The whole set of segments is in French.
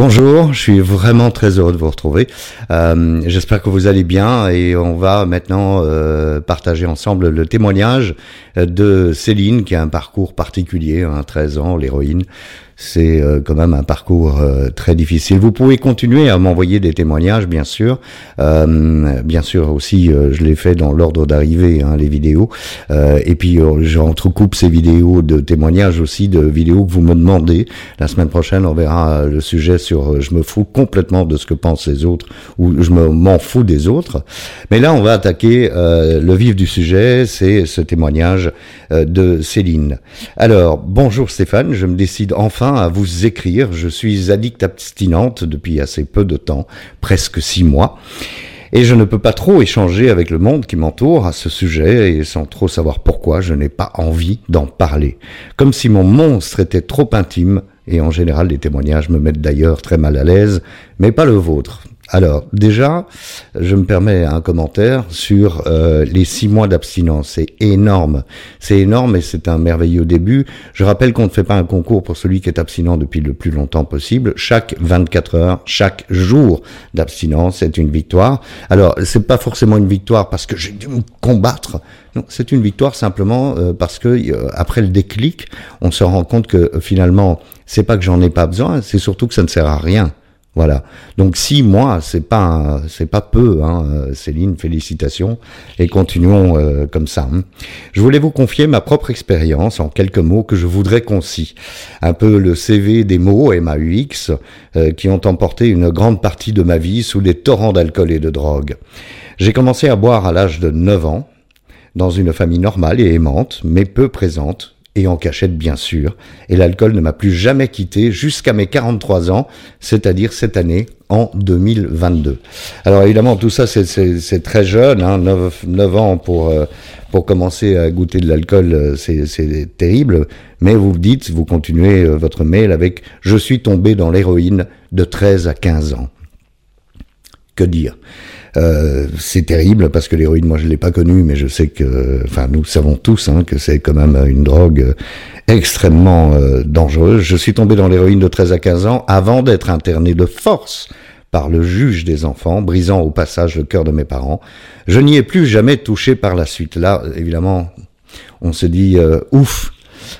Bonjour, je suis vraiment très heureux de vous retrouver. Euh, J'espère que vous allez bien et on va maintenant euh, partager ensemble le témoignage de Céline qui a un parcours particulier, hein, 13 ans, l'héroïne c'est euh, quand même un parcours euh, très difficile. Vous pouvez continuer à m'envoyer des témoignages, bien sûr. Euh, bien sûr aussi, je l'ai fait dans l'ordre d'arrivée, hein, les vidéos. et puis j'entrecoupe ces vidéos de témoignages aussi, de vidéos que vous me demandez. La semaine prochaine, on verra le sujet sur je me fous complètement de ce que pensent les autres ou je m'en fous des autres. Mais là, on va attaquer le vif du sujet, c'est ce témoignage de Céline. Alors, bonjour Stéphane, je me décide enfin à vous écrire. Je suis addict abstinente depuis assez peu de temps, presque six mois. Et je ne peux pas trop échanger avec le monde qui m'entoure à ce sujet et sans trop savoir pourquoi je n'ai pas envie d'en parler. Comme si mon monstre était trop intime et en général les témoignages me mettent d'ailleurs très mal à l'aise, mais pas le vôtre. Alors déjà, je me permets un commentaire sur euh, les six mois d'abstinence. C'est énorme, c'est énorme et c'est un merveilleux début. Je rappelle qu'on ne fait pas un concours pour celui qui est abstinent depuis le plus longtemps possible. Chaque 24 heures, chaque jour d'abstinence est une victoire. Alors c'est pas forcément une victoire parce que j'ai dû me combattre. Non, c'est une victoire simplement euh, parce que euh, après le déclic, on se rend compte que finalement, c'est pas que j'en ai pas besoin, c'est surtout que ça ne sert à rien. Voilà. Donc six mois, c'est pas c'est pas peu, hein, Céline. Félicitations et continuons euh, comme ça. Hein. Je voulais vous confier ma propre expérience en quelques mots que je voudrais concis. Un peu le CV des mots MAUX euh, qui ont emporté une grande partie de ma vie sous les torrents d'alcool et de drogue. J'ai commencé à boire à l'âge de 9 ans dans une famille normale et aimante, mais peu présente, et en cachette bien sûr, et l'alcool ne m'a plus jamais quitté jusqu'à mes 43 ans, c'est-à-dire cette année en 2022. Alors évidemment tout ça c'est très jeune, hein, 9, 9 ans pour, euh, pour commencer à goûter de l'alcool, euh, c'est terrible, mais vous dites, vous continuez euh, votre mail avec ⁇ Je suis tombé dans l'héroïne de 13 à 15 ans ⁇ Que dire? Euh, c'est terrible parce que l'héroïne, moi je l'ai pas connue, mais je sais que, enfin nous savons tous hein, que c'est quand même une drogue extrêmement euh, dangereuse. Je suis tombé dans l'héroïne de 13 à 15 ans avant d'être interné de force par le juge des enfants, brisant au passage le cœur de mes parents. Je n'y ai plus jamais touché par la suite. Là, évidemment, on se dit euh, ouf,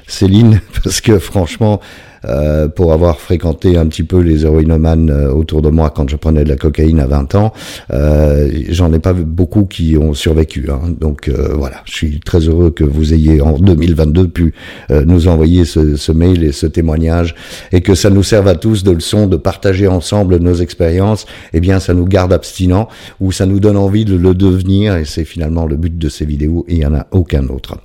Céline, parce que franchement, euh, pour avoir fréquenté un petit peu les héroïnomanes euh, autour de moi quand je prenais de la cocaïne à 20 ans, euh, j'en ai pas beaucoup qui ont survécu. Hein. Donc euh, voilà, je suis très heureux que vous ayez en 2022 pu nous envoyer ce, ce, mail et ce témoignage et que ça nous serve à tous de leçon de partager ensemble nos expériences. Eh bien, ça nous garde abstinents ou ça nous donne envie de le devenir et c'est finalement le but de ces vidéos et il n'y en a aucun autre.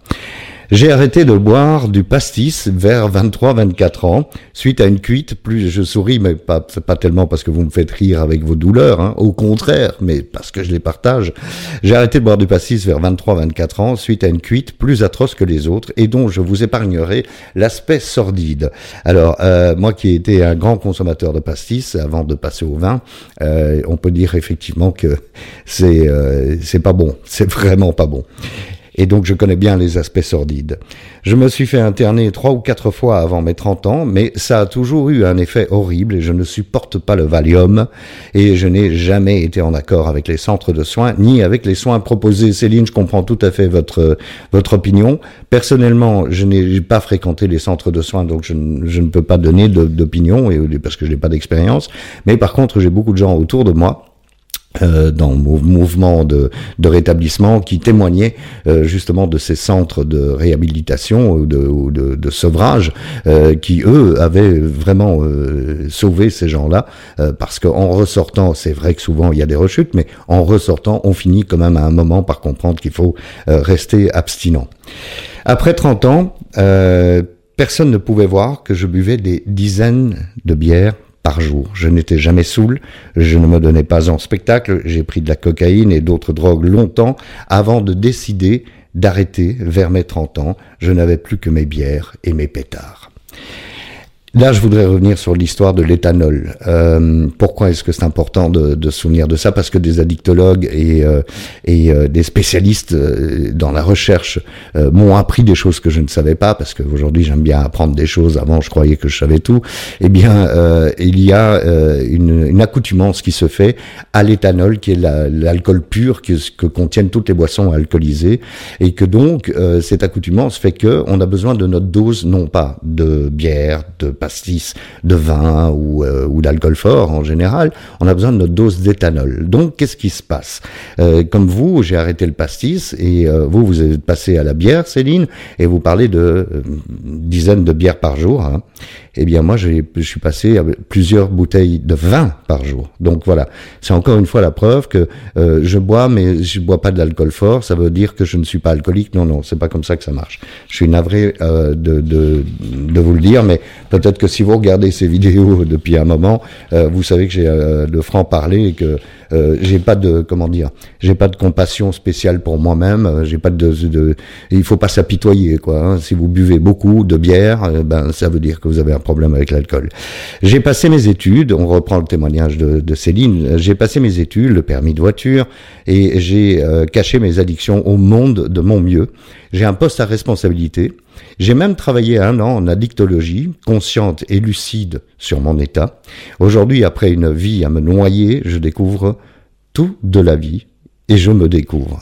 J'ai arrêté de boire du pastis vers 23-24 ans, suite à une cuite. Plus je souris, mais pas, pas tellement parce que vous me faites rire avec vos douleurs, hein, au contraire, mais parce que je les partage. J'ai arrêté de boire du pastis vers 23-24 ans, suite à une cuite plus atroce que les autres, et dont je vous épargnerai l'aspect sordide. Alors, euh, moi qui ai été un grand consommateur de pastis avant de passer au vin, euh, on peut dire effectivement que c'est euh, c'est pas bon, c'est vraiment pas bon et donc je connais bien les aspects sordides. Je me suis fait interner trois ou quatre fois avant mes 30 ans, mais ça a toujours eu un effet horrible et je ne supporte pas le Valium et je n'ai jamais été en accord avec les centres de soins ni avec les soins proposés. Céline, je comprends tout à fait votre votre opinion. Personnellement, je n'ai pas fréquenté les centres de soins, donc je, je ne peux pas donner d'opinion parce que je n'ai pas d'expérience. Mais par contre, j'ai beaucoup de gens autour de moi euh, dans mouvement de, de, rétablissement qui témoignait euh, justement de ces centres de réhabilitation ou de, de, de sevrage euh, qui eux avaient vraiment sauvé ces gens-là parce qu'en ressortant c'est vrai que souvent il y a des rechutes mais en ressortant on finit quand même à un moment par comprendre qu'il faut rester abstinent. Après 30 ans personne ne pouvait voir que je buvais des dizaines de bières par jour. Je n'étais jamais saoul, je ne me donnais pas en spectacle, j'ai pris de la cocaïne et d'autres drogues longtemps avant de décider d'arrêter vers mes 30 ans. Je n'avais plus que mes bières et mes pétards. Là, je voudrais revenir sur l'histoire de l'éthanol. Euh, pourquoi est-ce que c'est important de, de, souvenir de ça? Parce que des addictologues et, euh, et euh, des spécialistes euh, dans la recherche m'ont appris des choses que je ne savais pas, parce qu'aujourd'hui j'aime bien apprendre des choses. Avant, je croyais que je savais tout. Eh bien, il y a une, une, accoutumance qui se fait à l'éthanol, qui est l'alcool pur que, que, contiennent toutes les boissons alcoolisées, et que donc cette accoutumance fait que on a besoin de notre dose, non pas de bière, de pastis de vin ou, euh, ou d'alcool fort en général, on a besoin de notre dose d'éthanol. Donc qu'est-ce qui se passe? Euh, Comme vous, j'ai arrêté le pastis et euh, vous, vous êtes passé à la bière, Céline, et vous parlez de dizaines de bières par jour. Hein eh bien moi je suis passé à plusieurs bouteilles de vin par jour. Donc voilà, c'est encore une fois la preuve que euh, je bois, mais je bois pas de l'alcool fort. Ça veut dire que je ne suis pas alcoolique. Non, non, c'est pas comme ça que ça marche. Je suis navré euh, de, de, de, vous le dire, mais peut-être que si vous regardez ces vidéos depuis un moment, euh, vous savez que j'ai de franc parler et que j'ai pas de comment dire, j'ai pas de compassion spéciale pour moi-même. j'ai pas de, de, il faut pas s'apitoyer quoi. Hein. Si vous buvez beaucoup de bière, ben ça veut dire que vous avez un problème avec l'alcool. J'ai passé mes études, on reprend le témoignage de, de Céline, j'ai passé mes études, le permis de voiture, et j'ai euh, caché mes addictions au monde de mon mieux. J'ai un poste à responsabilité. J'ai même travaillé un an en addictologie, consciente et lucide sur mon état. Aujourd'hui, après une vie à me noyer, je découvre tout de la vie et je me découvre.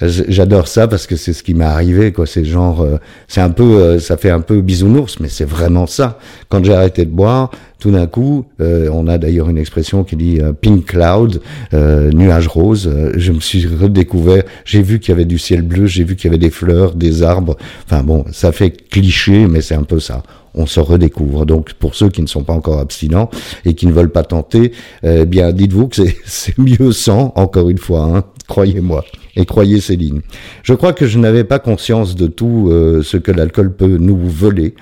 J'adore ça parce que c'est ce qui m'est arrivé, quoi. C'est genre, euh, c'est un peu, euh, ça fait un peu bisounours, mais c'est vraiment ça. Quand j'ai arrêté de boire, tout d'un coup, euh, on a d'ailleurs une expression qui dit pink cloud, nuage rose. je me suis redécouvert. J'ai vu qu'il y avait du ciel bleu, j'ai vu qu'il y avait des fleurs, des arbres. Enfin bon, ça fait cliché, mais c'est un peu ça on se redécouvre. Donc pour ceux qui ne sont pas encore abstinents et qui ne veulent pas tenter, eh bien dites-vous que c'est mieux sans, encore une fois, hein, croyez-moi et croyez Céline. Je crois que je n'avais pas conscience de tout euh, ce que l'alcool peut nous voler,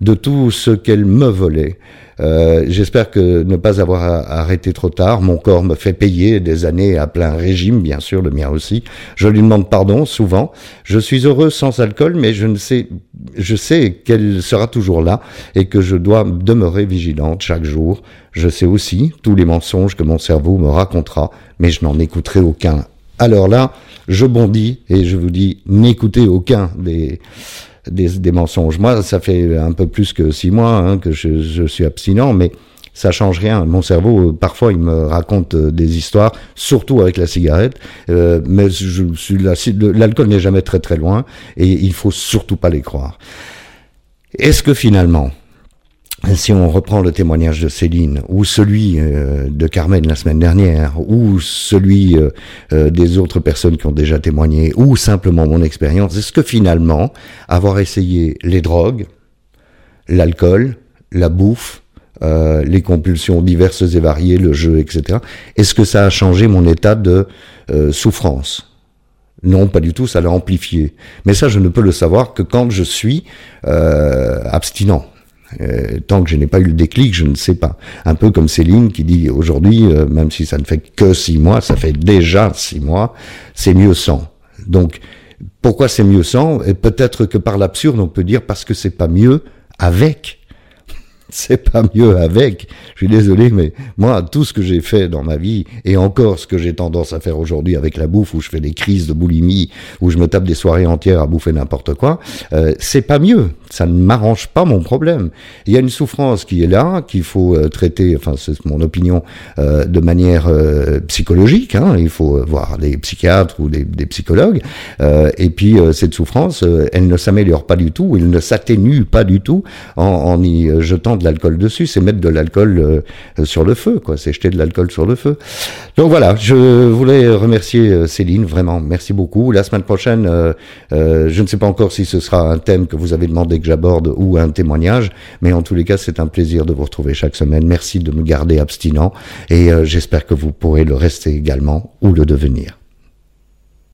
de tout ce qu'elle me volait. Euh, J'espère que ne pas avoir arrêté trop tard. Mon corps me fait payer des années à plein régime, bien sûr, le mien aussi. Je lui demande pardon souvent. Je suis heureux sans alcool, mais je ne sais, je sais qu'elle sera toujours là et que je dois demeurer vigilante chaque jour. Je sais aussi tous les mensonges que mon cerveau me racontera, mais je n'en écouterai aucun. Alors là, je bondis et je vous dis, n'écoutez aucun des, mensonges. Moi, ça fait un peu plus que six mois hein, que je, suis abstinent, mais ça change rien. Mon cerveau, parfois, il me raconte euh, des histoires, surtout avec la cigarette. Euh, mais l'alcool n'est jamais très très loin et il faut surtout pas les croire. Est-ce que finalement, si on reprend le témoignage de Céline, ou celui euh, de Carmen la semaine dernière, ou celui euh, euh, des autres personnes qui ont déjà témoigné, ou simplement mon expérience, est-ce que finalement, avoir essayé les drogues, l'alcool, la bouffe, les compulsions diverses et variées, le jeu, etc., est-ce que ça a changé mon état de souffrance? Non, pas du tout, ça l'a amplifié. Mais ça, je ne peux le savoir que quand je suis abstinent. Euh, tant que je n'ai pas eu le déclic, je ne sais pas. Un peu comme Céline qui dit aujourd'hui, euh, même si ça ne fait que six mois, ça fait déjà six mois, c'est mieux sans. Donc, pourquoi c'est mieux sans? Et peut-être que par l'absurde, on peut dire parce que c'est pas mieux avec c'est pas mieux avec. Je suis désolé, mais moi, tout ce que j'ai fait dans ma vie, et encore ce que j'ai tendance à faire aujourd'hui avec la bouffe, où je fais des crises de boulimie, où je me tape des soirées entières à bouffer n'importe quoi, euh, c'est pas mieux. Ça ne m'arrange pas mon problème. Il y a une souffrance qui est là, qu'il faut euh, traiter, enfin c'est mon opinion, euh, de manière euh, psychologique. Hein, il faut voir des psychiatres ou des, des psychologues. et puis cette souffrance, elle ne s'améliore pas du tout, elle ne s'atténue pas du tout en, en y jetant de l'alcool dessus, c'est mettre de l'alcool euh, sur le feu, quoi. C'est jeter de l'alcool sur le feu. Donc voilà, je voulais remercier euh, Céline, vraiment, merci beaucoup. La semaine prochaine, euh, je ne sais pas encore si ce sera un thème que vous avez demandé que j'aborde ou un témoignage, mais en tous les cas, c'est un plaisir de vous retrouver chaque semaine. Merci de me garder abstinent et j'espère que vous pourrez le rester également ou le devenir.